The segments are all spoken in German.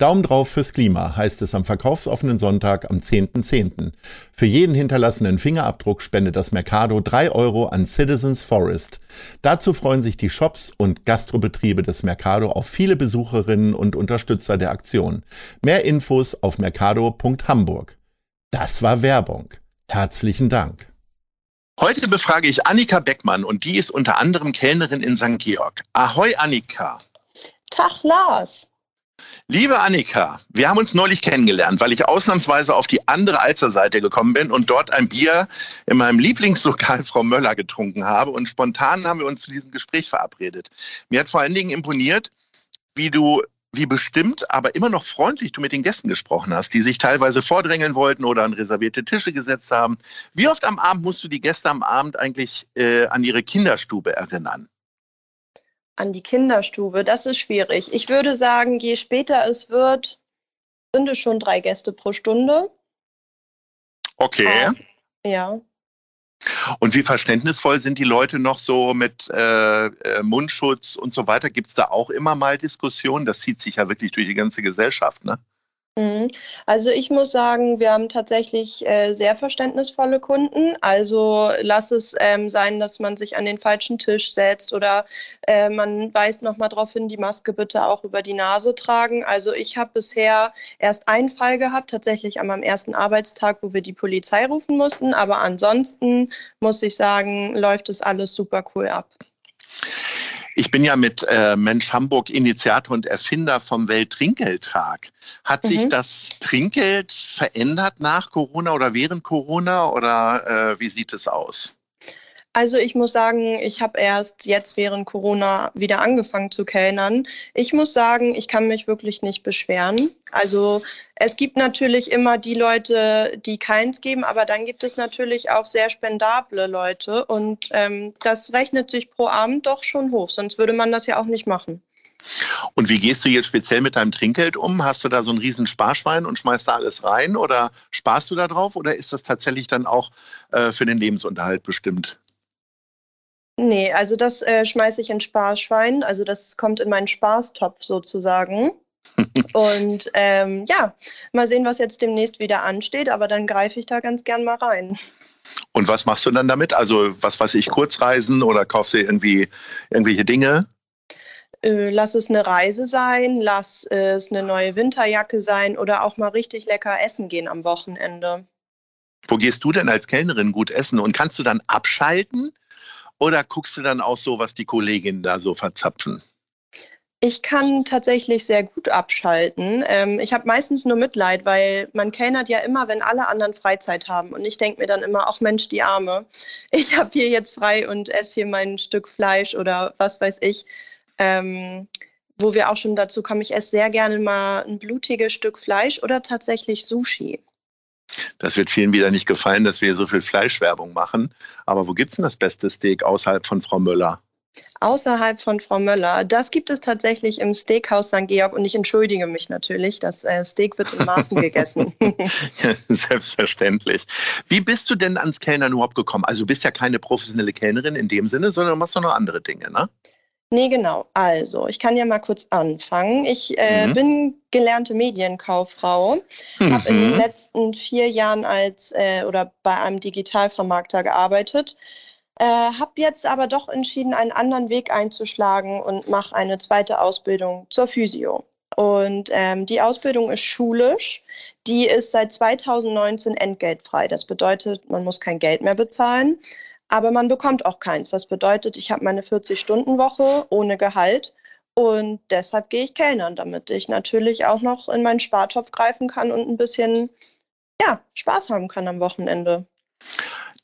Daumen drauf fürs Klima heißt es am verkaufsoffenen Sonntag am 10.10. .10. Für jeden hinterlassenen Fingerabdruck spendet das Mercado 3 Euro an Citizens Forest. Dazu freuen sich die Shops und Gastrobetriebe des Mercado auf viele Besucherinnen und Unterstützer der Aktion. Mehr Infos auf mercado.hamburg. Das war Werbung. Herzlichen Dank. Heute befrage ich Annika Beckmann und die ist unter anderem Kellnerin in St. Georg. Ahoi Annika. Tag Lars. Liebe Annika, wir haben uns neulich kennengelernt, weil ich ausnahmsweise auf die andere Alzerseite gekommen bin und dort ein Bier in meinem Lieblingslokal Frau Möller getrunken habe. Und spontan haben wir uns zu diesem Gespräch verabredet. Mir hat vor allen Dingen imponiert, wie du, wie bestimmt, aber immer noch freundlich du mit den Gästen gesprochen hast, die sich teilweise vordrängeln wollten oder an reservierte Tische gesetzt haben. Wie oft am Abend musst du die Gäste am Abend eigentlich äh, an ihre Kinderstube erinnern? An die Kinderstube, das ist schwierig. Ich würde sagen, je später es wird, sind es schon drei Gäste pro Stunde. Okay. Ah, ja. Und wie verständnisvoll sind die Leute noch so mit äh, äh Mundschutz und so weiter? Gibt es da auch immer mal Diskussionen? Das zieht sich ja wirklich durch die ganze Gesellschaft, ne? Mhm. Also ich muss sagen, wir haben tatsächlich äh, sehr verständnisvolle Kunden. Also lass es ähm, sein, dass man sich an den falschen Tisch setzt oder äh, man weist nochmal darauf hin, die Maske bitte auch über die Nase tragen. Also ich habe bisher erst einen Fall gehabt, tatsächlich an meinem ersten Arbeitstag, wo wir die Polizei rufen mussten. Aber ansonsten muss ich sagen, läuft es alles super cool ab. Ich bin ja mit äh, Mensch Hamburg Initiator und Erfinder vom Welttrinkgeldtag. Hat mhm. sich das Trinkgeld verändert nach Corona oder während Corona oder äh, wie sieht es aus? Also ich muss sagen, ich habe erst jetzt während Corona wieder angefangen zu kellnern. Ich muss sagen, ich kann mich wirklich nicht beschweren. Also es gibt natürlich immer die Leute, die keins geben, aber dann gibt es natürlich auch sehr spendable Leute und ähm, das rechnet sich pro Abend doch schon hoch, sonst würde man das ja auch nicht machen. Und wie gehst du jetzt speziell mit deinem Trinkgeld um? Hast du da so einen riesen Sparschwein und schmeißt da alles rein oder sparst du da drauf oder ist das tatsächlich dann auch äh, für den Lebensunterhalt bestimmt? Nee, also das äh, schmeiße ich in Sparschwein. Also das kommt in meinen Spaßtopf sozusagen. Und ähm, ja, mal sehen, was jetzt demnächst wieder ansteht, aber dann greife ich da ganz gern mal rein. Und was machst du dann damit? Also, was weiß ich, Kurzreisen oder kaufst du irgendwie irgendwelche Dinge? Äh, lass es eine Reise sein, lass es eine neue Winterjacke sein oder auch mal richtig lecker essen gehen am Wochenende. Wo gehst du denn als Kellnerin gut essen und kannst du dann abschalten? Oder guckst du dann auch so, was die Kolleginnen da so verzapfen? Ich kann tatsächlich sehr gut abschalten. Ähm, ich habe meistens nur Mitleid, weil man kellnert ja immer, wenn alle anderen Freizeit haben. Und ich denke mir dann immer, ach Mensch, die Arme. Ich habe hier jetzt frei und esse hier mein Stück Fleisch oder was weiß ich. Ähm, wo wir auch schon dazu kommen, ich esse sehr gerne mal ein blutiges Stück Fleisch oder tatsächlich Sushi. Das wird vielen wieder nicht gefallen, dass wir so viel Fleischwerbung machen. Aber wo gibt es denn das beste Steak außerhalb von Frau Möller? Außerhalb von Frau Möller. Das gibt es tatsächlich im Steakhouse St. Georg und ich entschuldige mich natürlich, das äh, Steak wird in Maßen gegessen. Selbstverständlich. Wie bist du denn ans Kellnern überhaupt gekommen? Also du bist ja keine professionelle Kellnerin in dem Sinne, sondern du machst noch andere Dinge, ne? Nee, genau. Also, ich kann ja mal kurz anfangen. Ich äh, mhm. bin gelernte Medienkauffrau, mhm. habe in den letzten vier Jahren als äh, oder bei einem Digitalvermarkter gearbeitet, äh, habe jetzt aber doch entschieden, einen anderen Weg einzuschlagen und mache eine zweite Ausbildung zur Physio. Und ähm, die Ausbildung ist schulisch. Die ist seit 2019 entgeltfrei. Das bedeutet, man muss kein Geld mehr bezahlen. Aber man bekommt auch keins. Das bedeutet, ich habe meine 40-Stunden-Woche ohne Gehalt und deshalb gehe ich Kellnern, damit ich natürlich auch noch in meinen Spartopf greifen kann und ein bisschen ja, Spaß haben kann am Wochenende.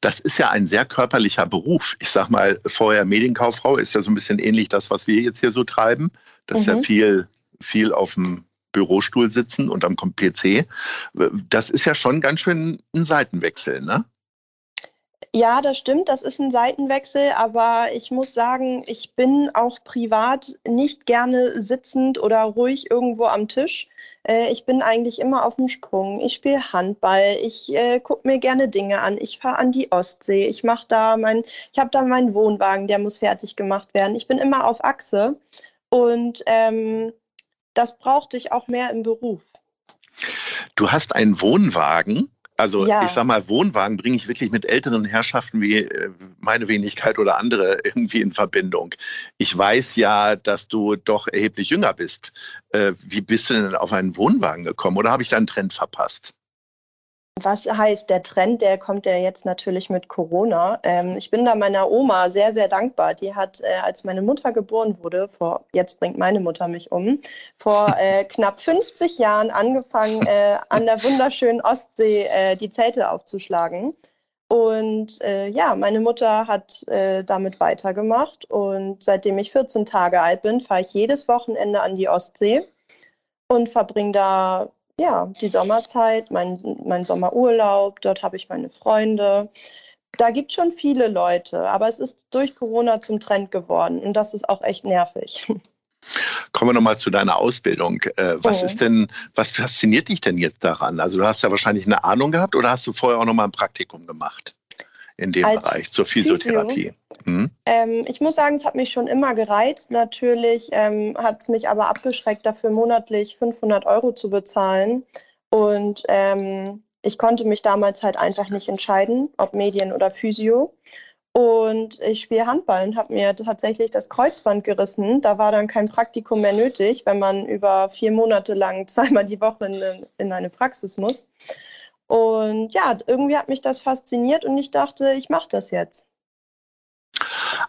Das ist ja ein sehr körperlicher Beruf. Ich sag mal, vorher Medienkauffrau ist ja so ein bisschen ähnlich das, was wir jetzt hier so treiben. Das mhm. ist ja mhm. viel, viel auf dem Bürostuhl sitzen und am PC. Das ist ja schon ganz schön ein Seitenwechsel, ne? Ja, das stimmt, das ist ein Seitenwechsel, aber ich muss sagen, ich bin auch privat nicht gerne sitzend oder ruhig irgendwo am Tisch. Äh, ich bin eigentlich immer auf dem Sprung. Ich spiele Handball, ich äh, gucke mir gerne Dinge an, ich fahre an die Ostsee, ich mache da mein, ich habe da meinen Wohnwagen, der muss fertig gemacht werden. Ich bin immer auf Achse und ähm, das brauchte ich auch mehr im Beruf. Du hast einen Wohnwagen. Also ja. ich sag mal, Wohnwagen bringe ich wirklich mit älteren Herrschaften wie äh, meine Wenigkeit oder andere irgendwie in Verbindung. Ich weiß ja, dass du doch erheblich jünger bist. Äh, wie bist du denn auf einen Wohnwagen gekommen oder habe ich da einen Trend verpasst? Was heißt der Trend? Der kommt ja jetzt natürlich mit Corona. Ähm, ich bin da meiner Oma sehr, sehr dankbar. Die hat, äh, als meine Mutter geboren wurde, vor jetzt bringt meine Mutter mich um, vor äh, knapp 50 Jahren angefangen, äh, an der wunderschönen Ostsee äh, die Zelte aufzuschlagen. Und äh, ja, meine Mutter hat äh, damit weitergemacht. Und seitdem ich 14 Tage alt bin, fahre ich jedes Wochenende an die Ostsee und verbringe da ja, die Sommerzeit, mein, mein Sommerurlaub, dort habe ich meine Freunde. Da gibt es schon viele Leute, aber es ist durch Corona zum Trend geworden und das ist auch echt nervig. Kommen wir nochmal zu deiner Ausbildung. Äh, was oh. ist denn, was fasziniert dich denn jetzt daran? Also du hast ja wahrscheinlich eine Ahnung gehabt oder hast du vorher auch nochmal ein Praktikum gemacht? In dem Als Bereich zur Physiotherapie? Hm? Ähm, ich muss sagen, es hat mich schon immer gereizt. Natürlich ähm, hat es mich aber abgeschreckt, dafür monatlich 500 Euro zu bezahlen. Und ähm, ich konnte mich damals halt einfach nicht entscheiden, ob Medien oder Physio. Und ich spiele Handball und habe mir tatsächlich das Kreuzband gerissen. Da war dann kein Praktikum mehr nötig, wenn man über vier Monate lang zweimal die Woche in, in eine Praxis muss. Und ja, irgendwie hat mich das fasziniert und ich dachte, ich mache das jetzt.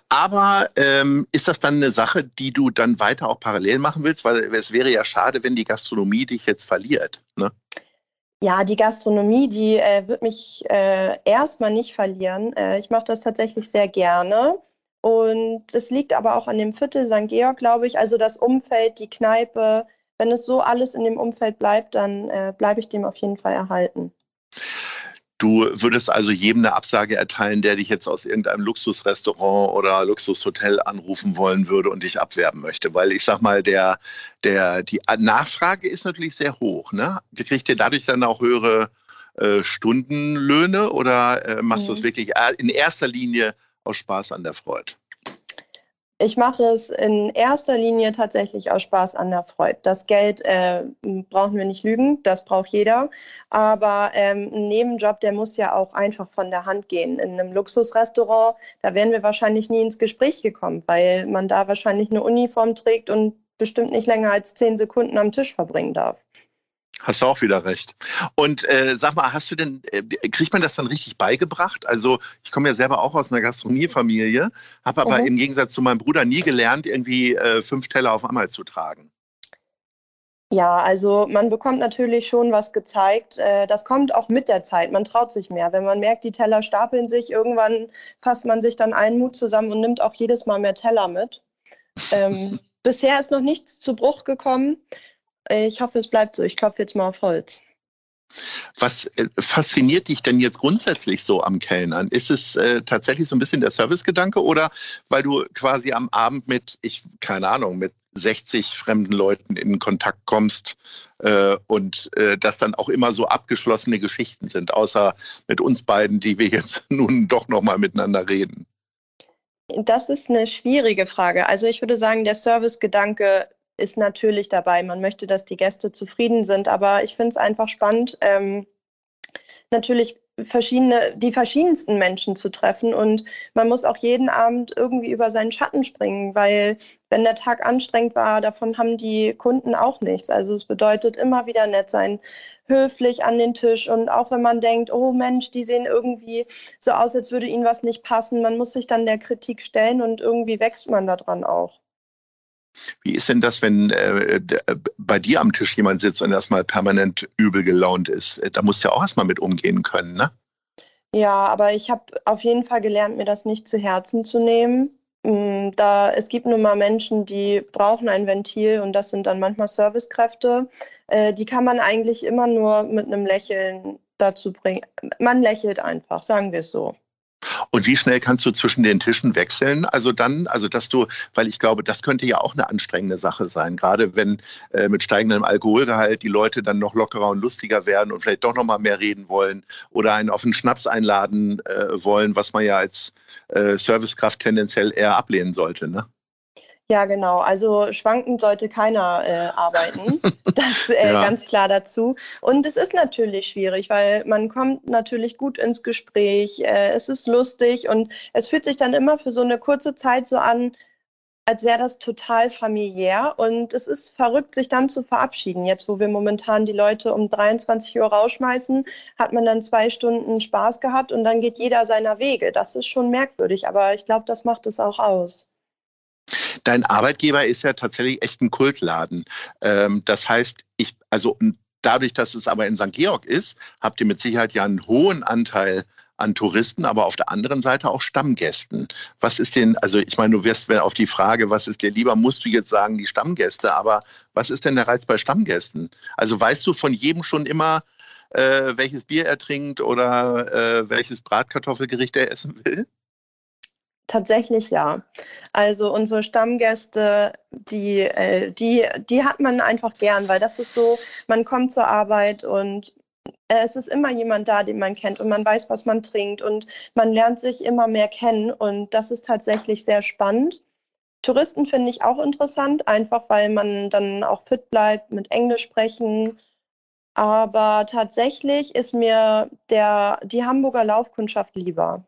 Aber ähm, ist das dann eine Sache, die du dann weiter auch parallel machen willst? Weil es wäre ja schade, wenn die Gastronomie dich jetzt verliert. Ne? Ja, die Gastronomie, die äh, wird mich äh, erstmal nicht verlieren. Äh, ich mache das tatsächlich sehr gerne. Und es liegt aber auch an dem Viertel St. Georg, glaube ich. Also das Umfeld, die Kneipe. Wenn es so alles in dem Umfeld bleibt, dann äh, bleibe ich dem auf jeden Fall erhalten. Du würdest also jedem eine Absage erteilen, der dich jetzt aus irgendeinem Luxusrestaurant oder Luxushotel anrufen wollen würde und dich abwerben möchte. Weil ich sag mal, der, der, die Nachfrage ist natürlich sehr hoch. Ne? Kriegt ihr dadurch dann auch höhere äh, Stundenlöhne oder äh, machst mhm. du es wirklich in erster Linie aus Spaß an der Freude? Ich mache es in erster Linie tatsächlich aus Spaß an der Freude. Das Geld äh, brauchen wir nicht lügen, das braucht jeder. Aber ähm, ein Nebenjob, der muss ja auch einfach von der Hand gehen. In einem Luxusrestaurant, da wären wir wahrscheinlich nie ins Gespräch gekommen, weil man da wahrscheinlich eine Uniform trägt und bestimmt nicht länger als zehn Sekunden am Tisch verbringen darf. Hast du auch wieder recht. Und äh, sag mal, hast du denn, äh, kriegt man das dann richtig beigebracht? Also ich komme ja selber auch aus einer Gastronomiefamilie, habe aber mhm. im Gegensatz zu meinem Bruder nie gelernt, irgendwie äh, fünf Teller auf einmal zu tragen. Ja, also man bekommt natürlich schon was gezeigt. Äh, das kommt auch mit der Zeit. Man traut sich mehr. Wenn man merkt, die Teller stapeln sich, irgendwann fasst man sich dann einen Mut zusammen und nimmt auch jedes Mal mehr Teller mit. Ähm, bisher ist noch nichts zu Bruch gekommen. Ich hoffe, es bleibt so. Ich klopfe jetzt mal auf Holz. Was äh, fasziniert dich denn jetzt grundsätzlich so am Kellnern? Ist es äh, tatsächlich so ein bisschen der Servicegedanke oder weil du quasi am Abend mit, ich keine Ahnung, mit 60 fremden Leuten in Kontakt kommst äh, und äh, das dann auch immer so abgeschlossene Geschichten sind, außer mit uns beiden, die wir jetzt nun doch noch mal miteinander reden? Das ist eine schwierige Frage. Also ich würde sagen, der Servicegedanke ist natürlich dabei. Man möchte, dass die Gäste zufrieden sind, aber ich finde es einfach spannend, ähm, natürlich verschiedene, die verschiedensten Menschen zu treffen und man muss auch jeden Abend irgendwie über seinen Schatten springen, weil wenn der Tag anstrengend war, davon haben die Kunden auch nichts. Also es bedeutet immer wieder nett sein, höflich an den Tisch. Und auch wenn man denkt, oh Mensch, die sehen irgendwie so aus, als würde ihnen was nicht passen, man muss sich dann der Kritik stellen und irgendwie wächst man daran auch. Wie ist denn das, wenn äh, äh, bei dir am Tisch jemand sitzt und erstmal permanent übel gelaunt ist? Da musst du ja auch erstmal mit umgehen können, ne? Ja, aber ich habe auf jeden Fall gelernt, mir das nicht zu Herzen zu nehmen. Mm, da, es gibt nun mal Menschen, die brauchen ein Ventil und das sind dann manchmal Servicekräfte. Äh, die kann man eigentlich immer nur mit einem Lächeln dazu bringen. Man lächelt einfach, sagen wir es so. Und wie schnell kannst du zwischen den Tischen wechseln? Also dann, also dass du, weil ich glaube, das könnte ja auch eine anstrengende Sache sein, gerade wenn äh, mit steigendem Alkoholgehalt die Leute dann noch lockerer und lustiger werden und vielleicht doch noch mal mehr reden wollen oder einen auf einen Schnaps einladen äh, wollen, was man ja als äh, Servicekraft tendenziell eher ablehnen sollte. Ne? Ja, genau. Also schwankend sollte keiner äh, arbeiten. Das äh, ja. ganz klar dazu. Und es ist natürlich schwierig, weil man kommt natürlich gut ins Gespräch. Äh, es ist lustig und es fühlt sich dann immer für so eine kurze Zeit so an, als wäre das total familiär. Und es ist verrückt, sich dann zu verabschieden. Jetzt, wo wir momentan die Leute um 23 Uhr rausschmeißen, hat man dann zwei Stunden Spaß gehabt und dann geht jeder seiner Wege. Das ist schon merkwürdig, aber ich glaube, das macht es auch aus. Dein Arbeitgeber ist ja tatsächlich echt ein Kultladen. Ähm, das heißt, ich, also dadurch, dass es aber in St. Georg ist, habt ihr mit Sicherheit ja einen hohen Anteil an Touristen, aber auf der anderen Seite auch Stammgästen. Was ist denn, also ich meine, du wirst auf die Frage, was ist dir lieber, musst du jetzt sagen, die Stammgäste, aber was ist denn der Reiz bei Stammgästen? Also weißt du von jedem schon immer, äh, welches Bier er trinkt oder äh, welches Bratkartoffelgericht er essen will? Tatsächlich ja. Also unsere Stammgäste, die, äh, die, die hat man einfach gern, weil das ist so, man kommt zur Arbeit und äh, es ist immer jemand da, den man kennt und man weiß, was man trinkt und man lernt sich immer mehr kennen und das ist tatsächlich sehr spannend. Touristen finde ich auch interessant, einfach weil man dann auch fit bleibt, mit Englisch sprechen. Aber tatsächlich ist mir der, die Hamburger Laufkundschaft lieber.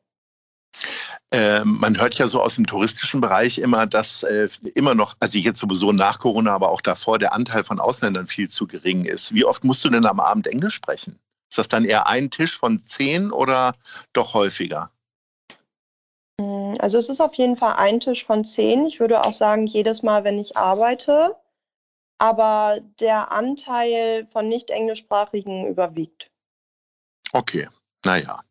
Äh, man hört ja so aus dem touristischen Bereich immer, dass äh, immer noch, also jetzt sowieso nach Corona, aber auch davor, der Anteil von Ausländern viel zu gering ist. Wie oft musst du denn am Abend Englisch sprechen? Ist das dann eher ein Tisch von zehn oder doch häufiger? Hm, also es ist auf jeden Fall ein Tisch von zehn. Ich würde auch sagen, jedes Mal, wenn ich arbeite. Aber der Anteil von nicht englischsprachigen überwiegt. Okay, naja.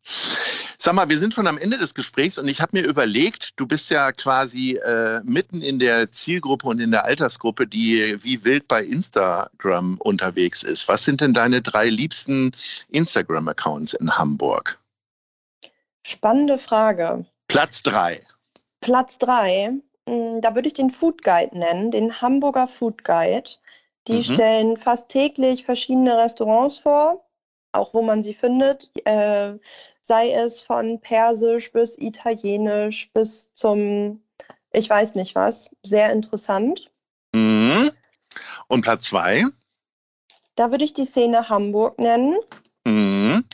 Sag mal, wir sind schon am Ende des Gesprächs und ich habe mir überlegt, du bist ja quasi äh, mitten in der Zielgruppe und in der Altersgruppe, die wie wild bei Instagram unterwegs ist. Was sind denn deine drei liebsten Instagram-Accounts in Hamburg? Spannende Frage. Platz drei. Platz drei, hm, da würde ich den Food Guide nennen, den Hamburger Food Guide. Die mhm. stellen fast täglich verschiedene Restaurants vor, auch wo man sie findet. Äh, sei es von Persisch bis Italienisch bis zum, ich weiß nicht was, sehr interessant. Mhm. Und Platz zwei? Da würde ich die Szene Hamburg nennen. Mhm.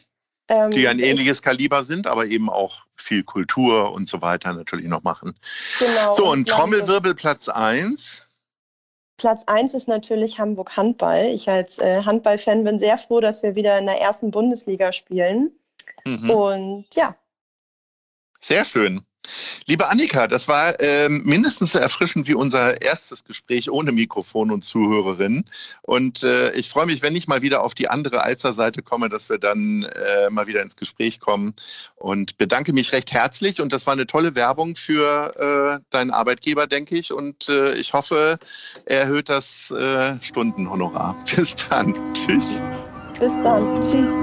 Ähm, die ein ähnliches Kaliber sind, aber eben auch viel Kultur und so weiter natürlich noch machen. Genau. So, und, und Trommelwirbel Platz 1. Platz 1 ist natürlich Hamburg Handball. Ich als äh, Handballfan bin sehr froh, dass wir wieder in der ersten Bundesliga spielen. Mhm. Und ja. Sehr schön. Liebe Annika, das war ähm, mindestens so erfrischend wie unser erstes Gespräch ohne Mikrofon und Zuhörerin. Und äh, ich freue mich, wenn ich mal wieder auf die andere Alzer-Seite komme, dass wir dann äh, mal wieder ins Gespräch kommen. Und bedanke mich recht herzlich. Und das war eine tolle Werbung für äh, deinen Arbeitgeber, denke ich. Und äh, ich hoffe, er erhöht das äh, Stundenhonorar. Bis dann. Tschüss. Bis dann. Tschüss.